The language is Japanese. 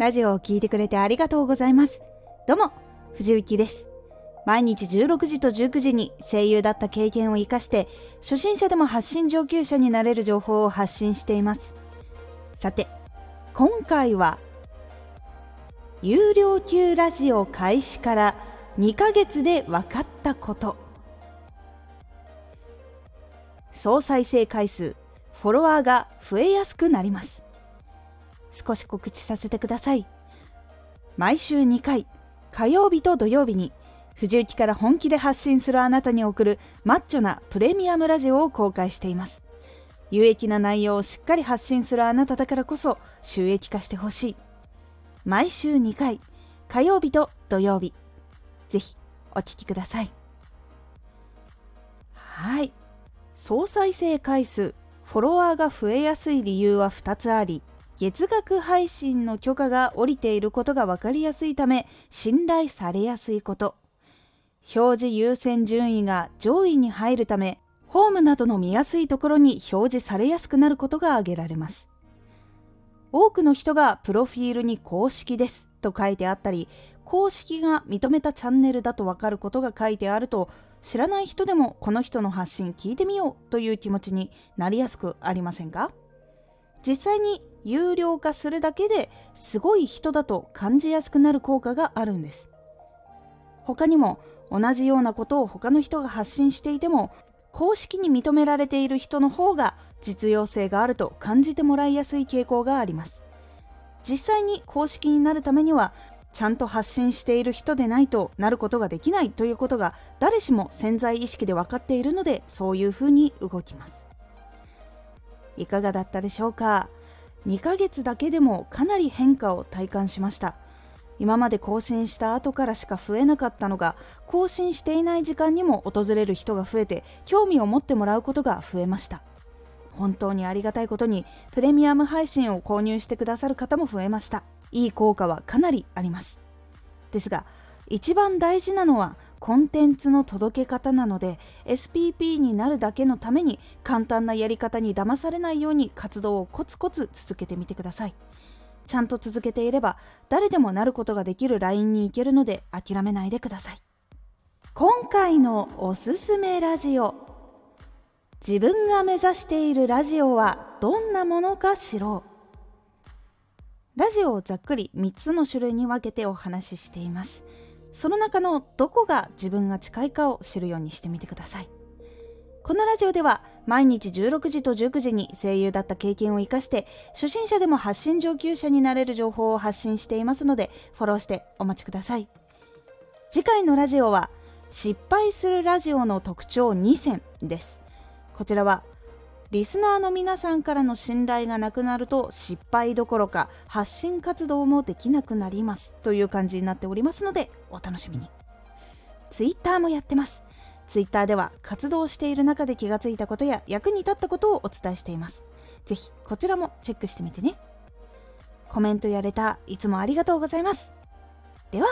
ラジオを聴いてくれてありがとうございます。どうも、藤幸です。毎日16時と19時に声優だった経験を活かして、初心者でも発信上級者になれる情報を発信しています。さて、今回は、有料級ラジオ開始から2ヶ月で分かったこと。総再生回数、フォロワーが増えやすくなります。少し告知させてください。毎週2回、火曜日と土曜日に、藤雪から本気で発信するあなたに送るマッチョなプレミアムラジオを公開しています。有益な内容をしっかり発信するあなただからこそ収益化してほしい。毎週2回、火曜日と土曜日。ぜひお聴きください。はい。総再生回数、フォロワーが増えやすい理由は2つあり、月額配信の許可が下りていることが分かりやすいため信頼されやすいこと。表示優先順位が上位に入るためホームなどの見やすいところに表示されやすくなることが挙げられます。多くの人がプロフィールに公式ですと書いてあったり公式が認めたチャンネルだと分かることが書いてあると知らない人でもこの人の発信聞いてみようという気持ちになりやすくありませんか？実際に有料化するだけですごい人だと感じやすくなる効果があるんです。他にも同じようなことを他の人が発信していても公式に認められている人の方が実用性があると感じてもらいやすい傾向があります。実際に公式になるためにはちゃんと発信している人でないとなることができないということが誰しも潜在意識で分かっているのでそういうふうに動きます。いかがだったでしょうか？2ヶ月だけでもかなり変化を体感しました。今まで更新した後からしか増えなかったのが更新していない時間にも訪れる人が増えて興味を持ってもらうことが増えました。本当にありがたいことにプレミアム配信を購入してくださる方も増えました。いい効果はかなりあります。ですが一番大事なのはコンテンツの届け方なので SPP になるだけのために簡単なやり方に騙されないように活動をコツコツ続けてみてください。ちゃんと続けていれば誰でもなることができる LINE に行けるので諦めないでください。今回のおすすめラジオ自分が目指しているラジオはどんなものか知ろう。ラジオをざっくり3つの種類に分けてお話ししています。その中のどこが自分が近いかを知るようにしてみてください。このラジオでは毎日16時と19時に声優だった経験を生かして初心者でも発信上級者になれる情報を発信していますのでフォローしてお待ちください。次回のラジオは失敗するラジオの特徴2選です。こちらはリスナーの皆さんからの信頼がなくなると失敗どころか発信活動もできなくなりますという感じになっておりますのでお楽しみに。Twitter もやってます。Twitter では活動している中で気がついたことや役に立ったことをお伝えしています。ぜひこちらもチェックしてみてね。コメントやレターいつもありがとうございます。では